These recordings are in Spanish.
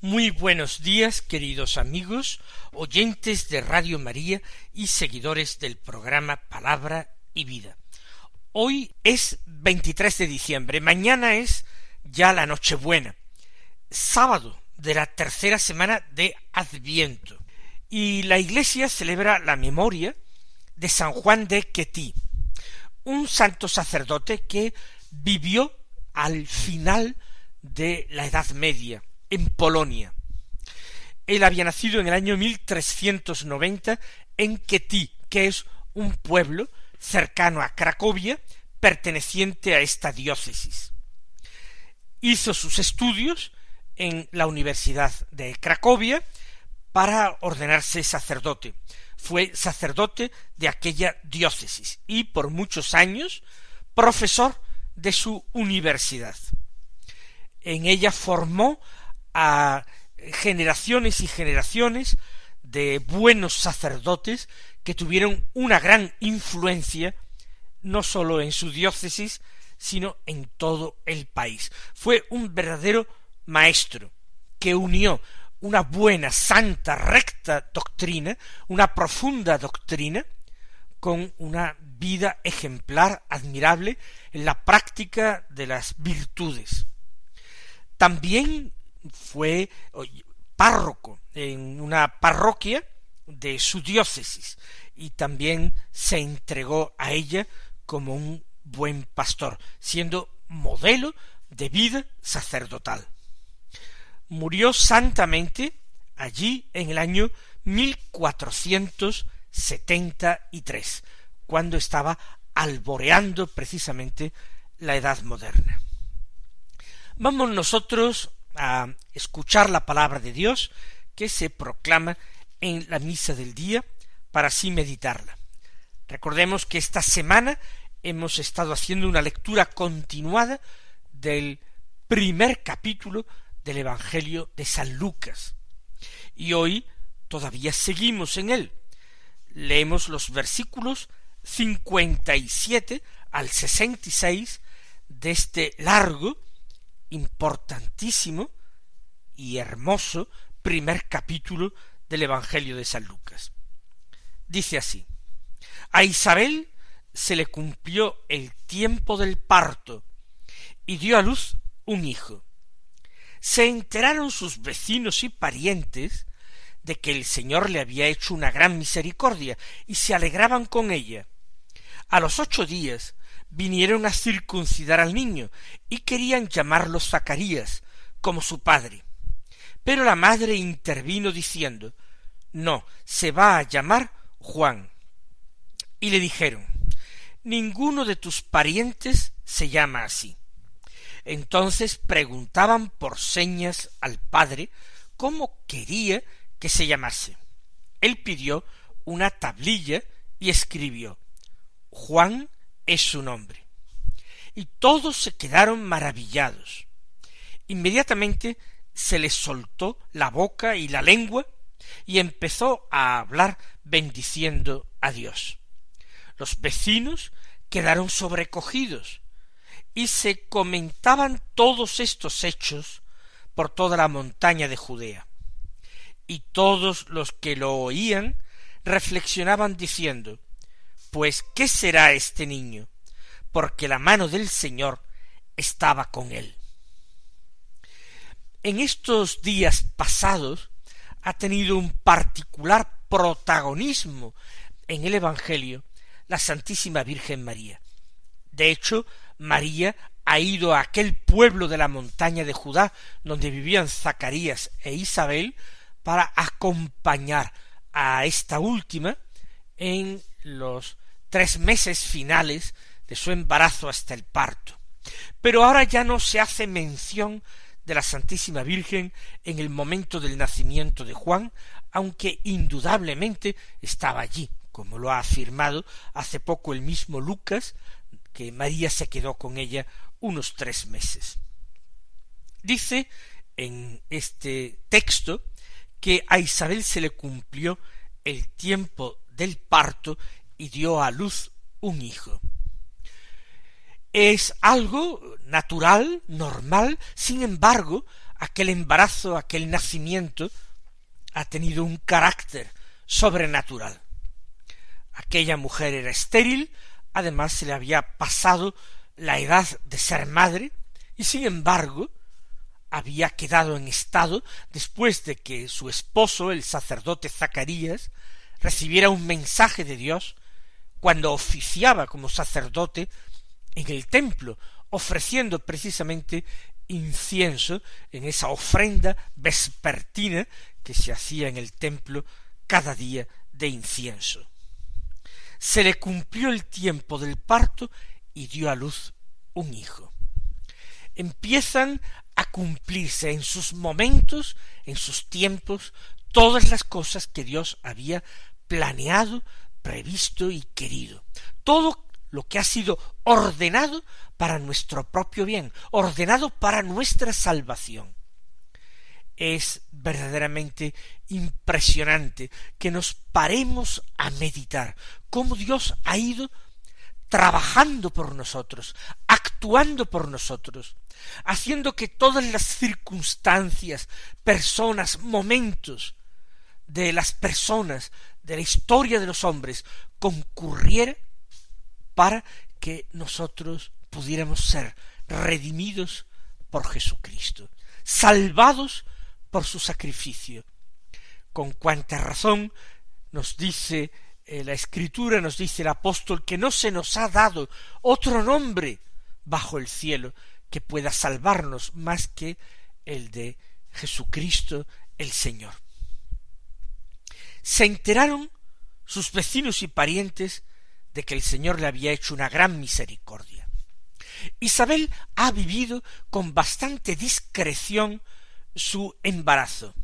Muy buenos días, queridos amigos, oyentes de Radio María y seguidores del programa Palabra y Vida. Hoy es 23 de diciembre, mañana es ya la Nochebuena, sábado de la tercera semana de Adviento, y la Iglesia celebra la memoria de San Juan de Quetí, un santo sacerdote que vivió al final de la Edad Media, en Polonia. Él había nacido en el año 1390 en Quetí, que es un pueblo cercano a Cracovia, perteneciente a esta diócesis. Hizo sus estudios en la Universidad de Cracovia para ordenarse sacerdote. Fue sacerdote de aquella diócesis y por muchos años profesor de su universidad. En ella formó a generaciones y generaciones de buenos sacerdotes que tuvieron una gran influencia no sólo en su diócesis, sino en todo el país. Fue un verdadero maestro que unió una buena, santa, recta doctrina, una profunda doctrina, con una vida ejemplar, admirable, en la práctica de las virtudes. También fue párroco en una parroquia de su diócesis y también se entregó a ella como un buen pastor, siendo modelo de vida sacerdotal. Murió santamente allí en el año 1473, cuando estaba alboreando precisamente la edad moderna. Vamos nosotros a escuchar la palabra de Dios que se proclama en la misa del día para así meditarla. Recordemos que esta semana hemos estado haciendo una lectura continuada del primer capítulo del Evangelio de San Lucas. Y hoy todavía seguimos en él. Leemos los versículos cincuenta y siete al sesenta y seis de este largo importantísimo y hermoso primer capítulo del Evangelio de San Lucas. Dice así, a Isabel se le cumplió el tiempo del parto y dio a luz un hijo. Se enteraron sus vecinos y parientes de que el Señor le había hecho una gran misericordia y se alegraban con ella. A los ocho días vinieron a circuncidar al niño y querían llamarlo Zacarías, como su padre. Pero la madre intervino diciendo No, se va a llamar Juan. Y le dijeron Ninguno de tus parientes se llama así. Entonces preguntaban por señas al padre cómo quería que se llamase. Él pidió una tablilla y escribió Juan es su nombre. Y todos se quedaron maravillados. Inmediatamente se le soltó la boca y la lengua y empezó a hablar bendiciendo a Dios. Los vecinos quedaron sobrecogidos y se comentaban todos estos hechos por toda la montaña de Judea. Y todos los que lo oían reflexionaban diciendo pues ¿qué será este niño? Porque la mano del Señor estaba con él. En estos días pasados ha tenido un particular protagonismo en el Evangelio la Santísima Virgen María. De hecho, María ha ido a aquel pueblo de la montaña de Judá donde vivían Zacarías e Isabel para acompañar a esta última en los tres meses finales de su embarazo hasta el parto. Pero ahora ya no se hace mención de la Santísima Virgen en el momento del nacimiento de Juan, aunque indudablemente estaba allí, como lo ha afirmado hace poco el mismo Lucas, que María se quedó con ella unos tres meses. Dice en este texto que a Isabel se le cumplió el tiempo del parto y dio a luz un hijo. Es algo natural, normal, sin embargo, aquel embarazo, aquel nacimiento, ha tenido un carácter sobrenatural. Aquella mujer era estéril, además se le había pasado la edad de ser madre, y sin embargo había quedado en estado después de que su esposo, el sacerdote Zacarías, recibiera un mensaje de Dios cuando oficiaba como sacerdote en el templo, ofreciendo precisamente incienso en esa ofrenda vespertina que se hacía en el templo cada día de incienso. Se le cumplió el tiempo del parto y dio a luz un hijo. Empiezan a cumplirse en sus momentos, en sus tiempos, todas las cosas que Dios había planeado, previsto y querido. Todo lo que ha sido ordenado para nuestro propio bien, ordenado para nuestra salvación. Es verdaderamente impresionante que nos paremos a meditar cómo Dios ha ido trabajando por nosotros, actuando por nosotros, haciendo que todas las circunstancias, personas, momentos de las personas, de la historia de los hombres, concurriera para que nosotros pudiéramos ser redimidos por Jesucristo, salvados por su sacrificio. Con cuánta razón nos dice eh, la Escritura, nos dice el apóstol, que no se nos ha dado otro nombre bajo el cielo que pueda salvarnos más que el de Jesucristo el Señor. Se enteraron sus vecinos y parientes de que el Señor le había hecho una gran misericordia. Isabel ha vivido con bastante discreción su embarazo.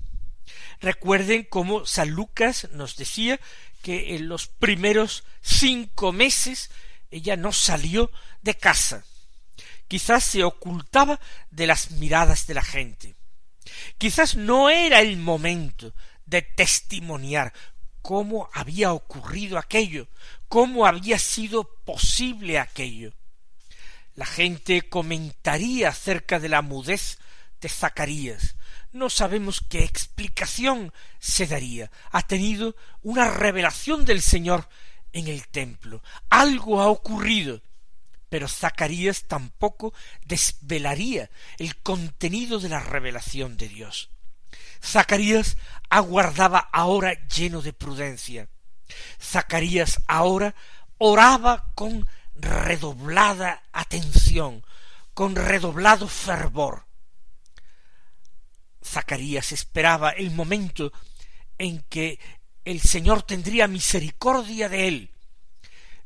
Recuerden cómo San Lucas nos decía que en los primeros cinco meses ella no salió de casa. Quizás se ocultaba de las miradas de la gente. Quizás no era el momento de testimoniar cómo había ocurrido aquello, cómo había sido posible aquello. La gente comentaría acerca de la mudez de Zacarías. No sabemos qué explicación se daría. Ha tenido una revelación del Señor en el templo. Algo ha ocurrido. Pero Zacarías tampoco desvelaría el contenido de la revelación de Dios. Zacarías aguardaba ahora lleno de prudencia. Zacarías ahora oraba con redoblada atención, con redoblado fervor. Zacarías esperaba el momento en que el Señor tendría misericordia de él,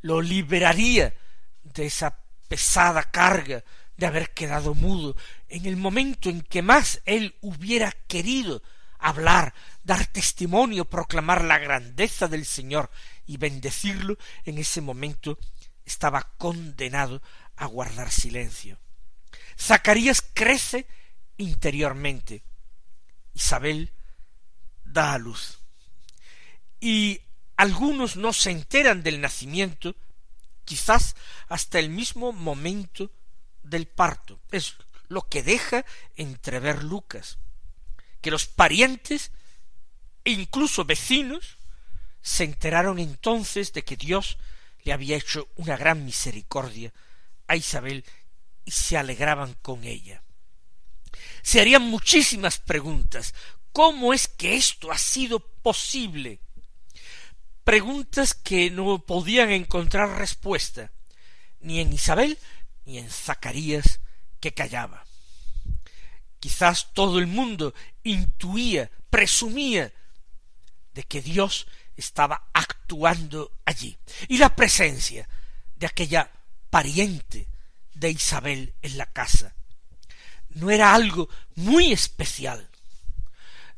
lo liberaría de esa pesada carga de haber quedado mudo, en el momento en que más él hubiera querido hablar, dar testimonio, proclamar la grandeza del Señor y bendecirlo, en ese momento estaba condenado a guardar silencio. Zacarías crece interiormente. Isabel da a luz. Y algunos no se enteran del nacimiento, quizás hasta el mismo momento del parto. Es lo que deja entrever Lucas, que los parientes e incluso vecinos se enteraron entonces de que Dios le había hecho una gran misericordia a Isabel y se alegraban con ella. Se harían muchísimas preguntas. ¿Cómo es que esto ha sido posible? Preguntas que no podían encontrar respuesta ni en Isabel ni en Zacarías que callaba. Quizás todo el mundo intuía, presumía de que Dios estaba actuando allí. Y la presencia de aquella pariente de Isabel en la casa no era algo muy especial.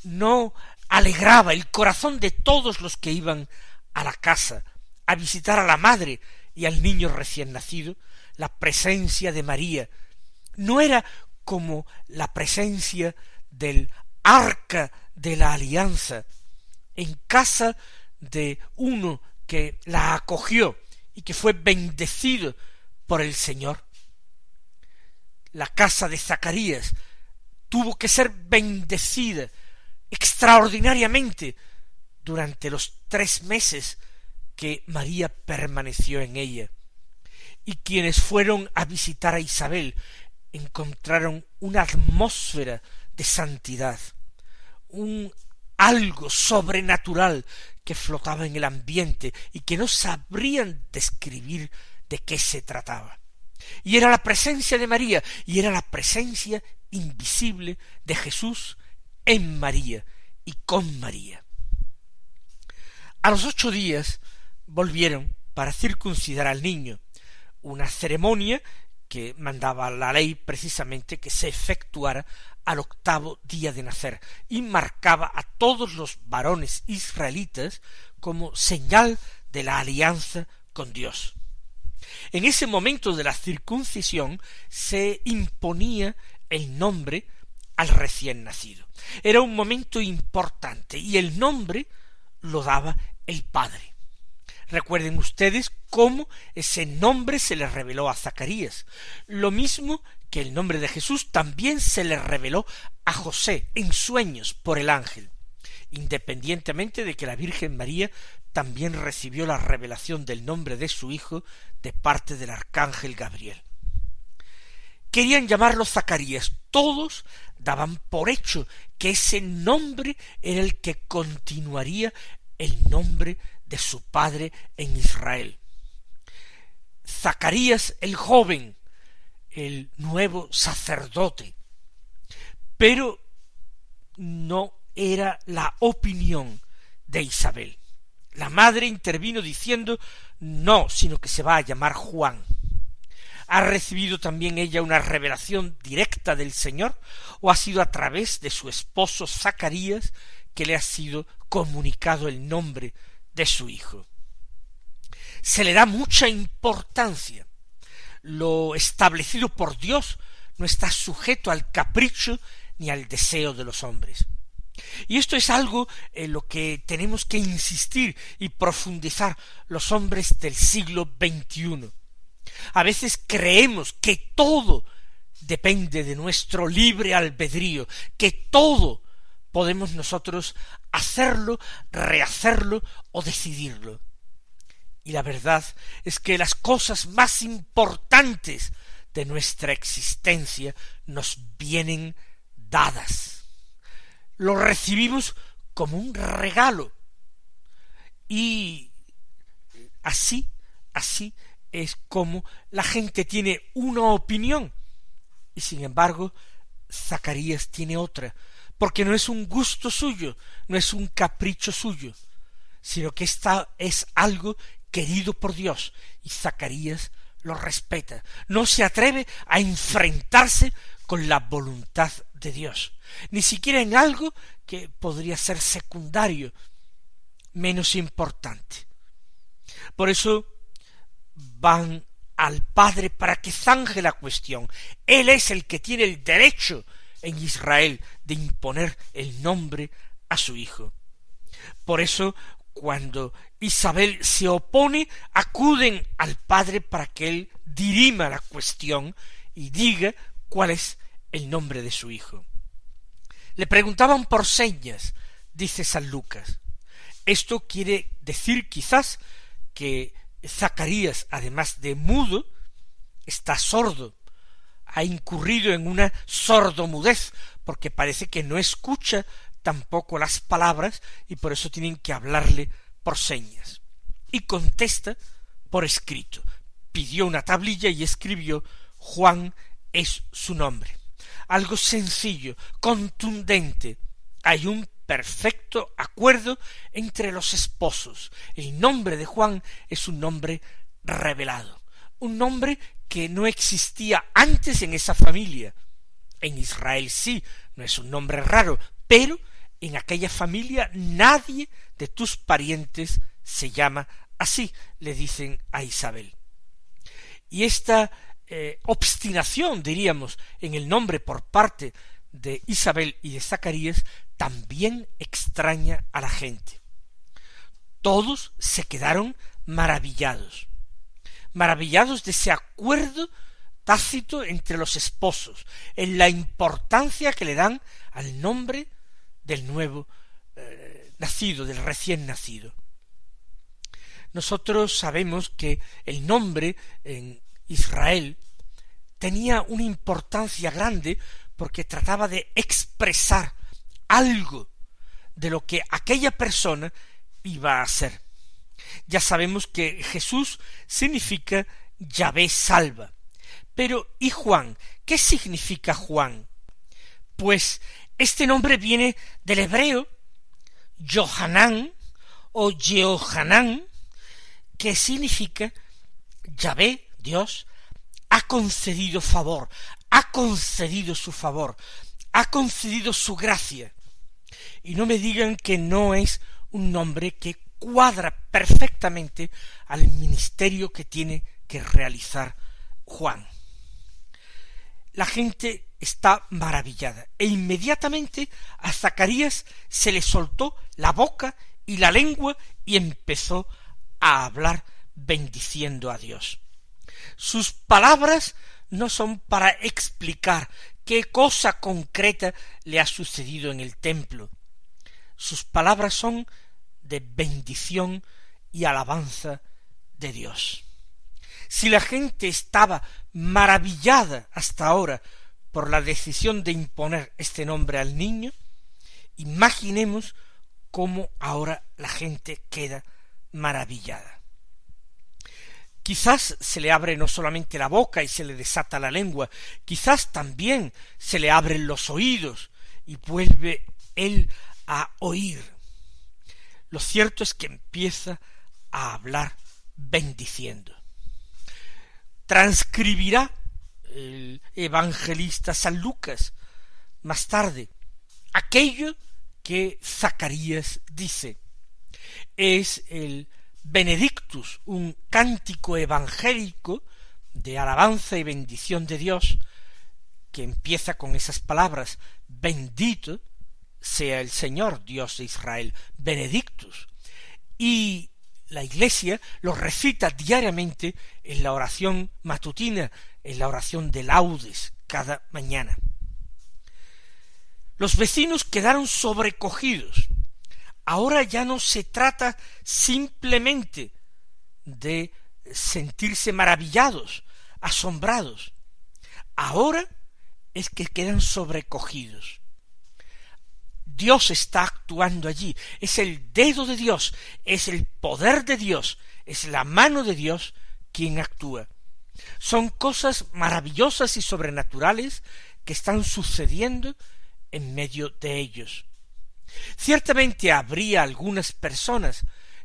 No alegraba el corazón de todos los que iban a la casa a visitar a la madre y al niño recién nacido, la presencia de María no era como la presencia del arca de la alianza en casa de uno que la acogió y que fue bendecido por el Señor. La casa de Zacarías tuvo que ser bendecida extraordinariamente durante los tres meses que María permaneció en ella. Y quienes fueron a visitar a Isabel encontraron una atmósfera de santidad, un algo sobrenatural que flotaba en el ambiente y que no sabrían describir de qué se trataba. Y era la presencia de María, y era la presencia invisible de Jesús en María y con María. A los ocho días volvieron para circuncidar al niño, una ceremonia que mandaba la ley precisamente que se efectuara al octavo día de nacer y marcaba a todos los varones israelitas como señal de la alianza con Dios. En ese momento de la circuncisión se imponía el nombre al recién nacido. Era un momento importante y el nombre lo daba el Padre. Recuerden ustedes cómo ese nombre se le reveló a Zacarías. Lo mismo que el nombre de Jesús también se le reveló a José en sueños por el ángel, independientemente de que la Virgen María también recibió la revelación del nombre de su hijo de parte del arcángel Gabriel. Querían llamarlo Zacarías. Todos daban por hecho que ese nombre era el que continuaría el nombre de su padre en Israel. Zacarías el joven, el nuevo sacerdote. Pero no era la opinión de Isabel. La madre intervino diciendo no, sino que se va a llamar Juan. ¿Ha recibido también ella una revelación directa del Señor o ha sido a través de su esposo Zacarías que le ha sido comunicado el nombre de su hijo? Se le da mucha importancia. Lo establecido por Dios no está sujeto al capricho ni al deseo de los hombres. Y esto es algo en lo que tenemos que insistir y profundizar los hombres del siglo XXI. A veces creemos que todo depende de nuestro libre albedrío, que todo podemos nosotros hacerlo, rehacerlo o decidirlo. Y la verdad es que las cosas más importantes de nuestra existencia nos vienen dadas. Lo recibimos como un regalo. Y así, así es como la gente tiene una opinión y sin embargo Zacarías tiene otra, porque no es un gusto suyo, no es un capricho suyo, sino que esta es algo querido por Dios y Zacarías lo respeta, no se atreve a enfrentarse con la voluntad de Dios, ni siquiera en algo que podría ser secundario, menos importante. Por eso van al Padre para que zanje la cuestión. Él es el que tiene el derecho en Israel de imponer el nombre a su hijo. Por eso, cuando Isabel se opone, acuden al Padre para que él dirima la cuestión y diga cuál es el nombre de su hijo. Le preguntaban por señas, dice San Lucas. Esto quiere decir quizás que Zacarías, además de mudo, está sordo, ha incurrido en una sordomudez, porque parece que no escucha tampoco las palabras y por eso tienen que hablarle por señas. Y contesta por escrito. Pidió una tablilla y escribió Juan es su nombre. Algo sencillo, contundente. Hay un perfecto acuerdo entre los esposos. El nombre de Juan es un nombre revelado, un nombre que no existía antes en esa familia. En Israel sí, no es un nombre raro, pero en aquella familia nadie de tus parientes se llama así, le dicen a Isabel. Y esta eh, obstinación, diríamos, en el nombre por parte de Isabel y de Zacarías, también extraña a la gente. Todos se quedaron maravillados, maravillados de ese acuerdo tácito entre los esposos, en la importancia que le dan al nombre del nuevo eh, nacido, del recién nacido. Nosotros sabemos que el nombre en Israel tenía una importancia grande porque trataba de expresar algo de lo que aquella persona iba a ser. Ya sabemos que Jesús significa Yahvé salva. Pero, ¿y Juan? ¿Qué significa Juan? Pues este nombre viene del hebreo Johanán o Jehohanán, que significa Yahvé, Dios, ha concedido favor, ha concedido su favor, ha concedido su gracia. Y no me digan que no es un nombre que cuadra perfectamente al ministerio que tiene que realizar Juan. La gente está maravillada e inmediatamente a Zacarías se le soltó la boca y la lengua y empezó a hablar bendiciendo a Dios. Sus palabras no son para explicar qué cosa concreta le ha sucedido en el templo. Sus palabras son de bendición y alabanza de Dios. Si la gente estaba maravillada hasta ahora por la decisión de imponer este nombre al niño, imaginemos cómo ahora la gente queda maravillada. Quizás se le abre no solamente la boca y se le desata la lengua, quizás también se le abren los oídos y vuelve él a oír. Lo cierto es que empieza a hablar bendiciendo. Transcribirá el evangelista San Lucas más tarde aquello que Zacarías dice. Es el Benedictus, un cántico evangélico de alabanza y bendición de Dios, que empieza con esas palabras, bendito sea el Señor Dios de Israel, Benedictus. Y la Iglesia lo recita diariamente en la oración matutina, en la oración de laudes, cada mañana. Los vecinos quedaron sobrecogidos. Ahora ya no se trata simplemente de sentirse maravillados, asombrados. Ahora es que quedan sobrecogidos. Dios está actuando allí, es el dedo de Dios, es el poder de Dios, es la mano de Dios quien actúa. Son cosas maravillosas y sobrenaturales que están sucediendo en medio de ellos. Ciertamente habría algunas personas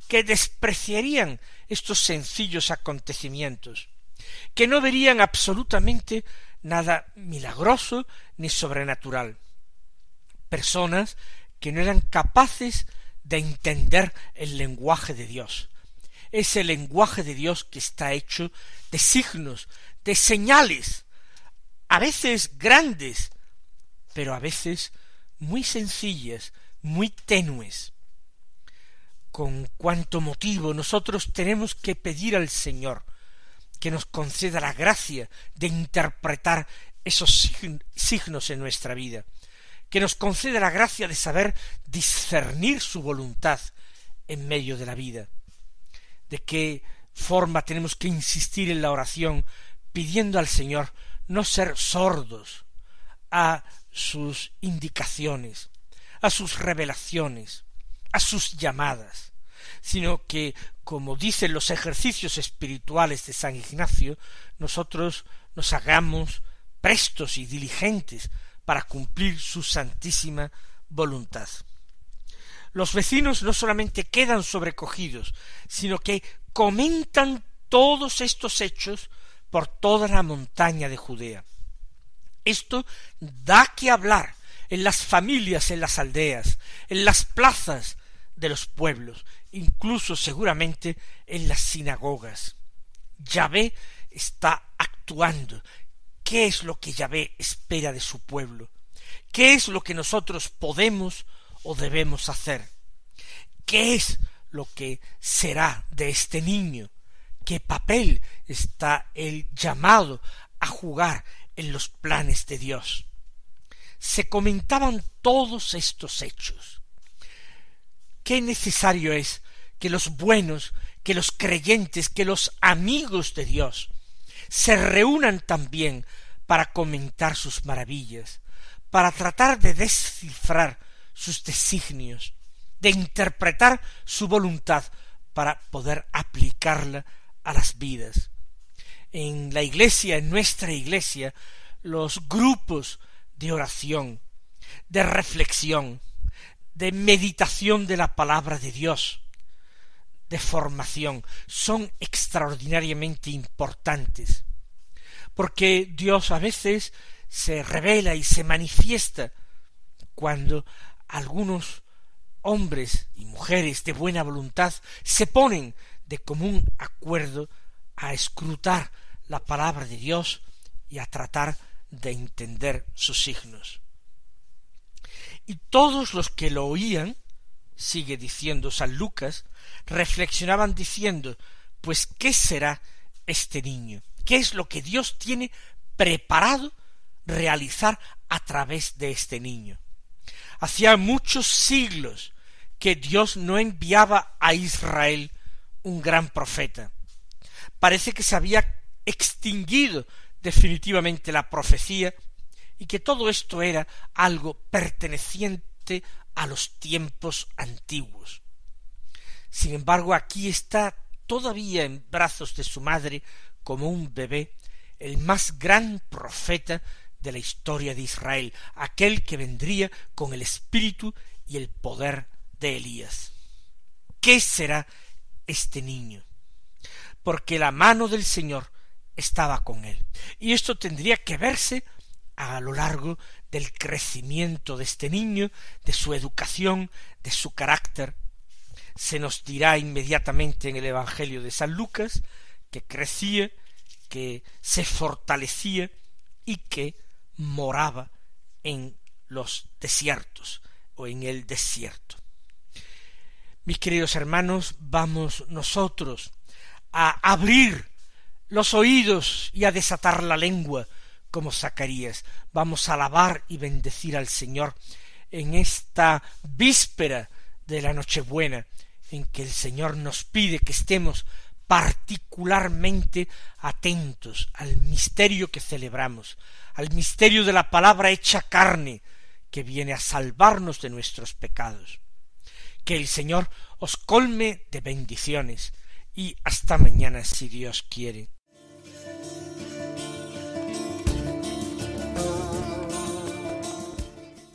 que despreciarían estos sencillos acontecimientos, que no verían absolutamente nada milagroso ni sobrenatural personas que no eran capaces de entender el lenguaje de Dios. Ese lenguaje de Dios que está hecho de signos, de señales, a veces grandes, pero a veces muy sencillas, muy tenues. Con cuánto motivo nosotros tenemos que pedir al Señor que nos conceda la gracia de interpretar esos signos en nuestra vida, que nos concede la gracia de saber discernir su voluntad en medio de la vida, de qué forma tenemos que insistir en la oración pidiendo al Señor no ser sordos a sus indicaciones, a sus revelaciones, a sus llamadas, sino que, como dicen los ejercicios espirituales de San Ignacio, nosotros nos hagamos prestos y diligentes para cumplir su santísima voluntad. Los vecinos no solamente quedan sobrecogidos, sino que comentan todos estos hechos por toda la montaña de Judea. Esto da que hablar, en las familias, en las aldeas, en las plazas de los pueblos, incluso seguramente en las sinagogas. Yahvé está actuando. ¿Qué es lo que Yahvé espera de su pueblo? ¿Qué es lo que nosotros podemos o debemos hacer? ¿Qué es lo que será de este niño? ¿Qué papel está el llamado a jugar en los planes de Dios? Se comentaban todos estos hechos. Qué necesario es que los buenos, que los creyentes, que los amigos de Dios se reúnan también para comentar sus maravillas, para tratar de descifrar sus designios, de interpretar su voluntad para poder aplicarla a las vidas. En la iglesia, en nuestra iglesia, los grupos de oración, de reflexión, de meditación de la palabra de Dios, de formación, son extraordinariamente importantes, porque Dios a veces se revela y se manifiesta cuando algunos hombres y mujeres de buena voluntad se ponen de común acuerdo a escrutar la palabra de Dios y a tratar de entender sus signos. Y todos los que lo oían, sigue diciendo San Lucas, reflexionaban diciendo, pues ¿qué será este niño? ¿Qué es lo que Dios tiene preparado realizar a través de este niño? Hacía muchos siglos que Dios no enviaba a Israel un gran profeta. Parece que se había extinguido definitivamente la profecía y que todo esto era algo perteneciente a los tiempos antiguos. Sin embargo, aquí está todavía en brazos de su madre como un bebé el más gran profeta de la historia de Israel, aquel que vendría con el espíritu y el poder de Elías. ¿Qué será este niño? Porque la mano del Señor estaba con él. Y esto tendría que verse a lo largo del crecimiento de este niño, de su educación, de su carácter. Se nos dirá inmediatamente en el Evangelio de San Lucas que crecía, que se fortalecía y que moraba en los desiertos o en el desierto. Mis queridos hermanos, vamos nosotros a abrir los oídos y a desatar la lengua como Zacarías. Vamos a alabar y bendecir al Señor en esta víspera de la Nochebuena, en que el Señor nos pide que estemos particularmente atentos al misterio que celebramos, al misterio de la palabra hecha carne, que viene a salvarnos de nuestros pecados. Que el Señor os colme de bendiciones y hasta mañana si Dios quiere.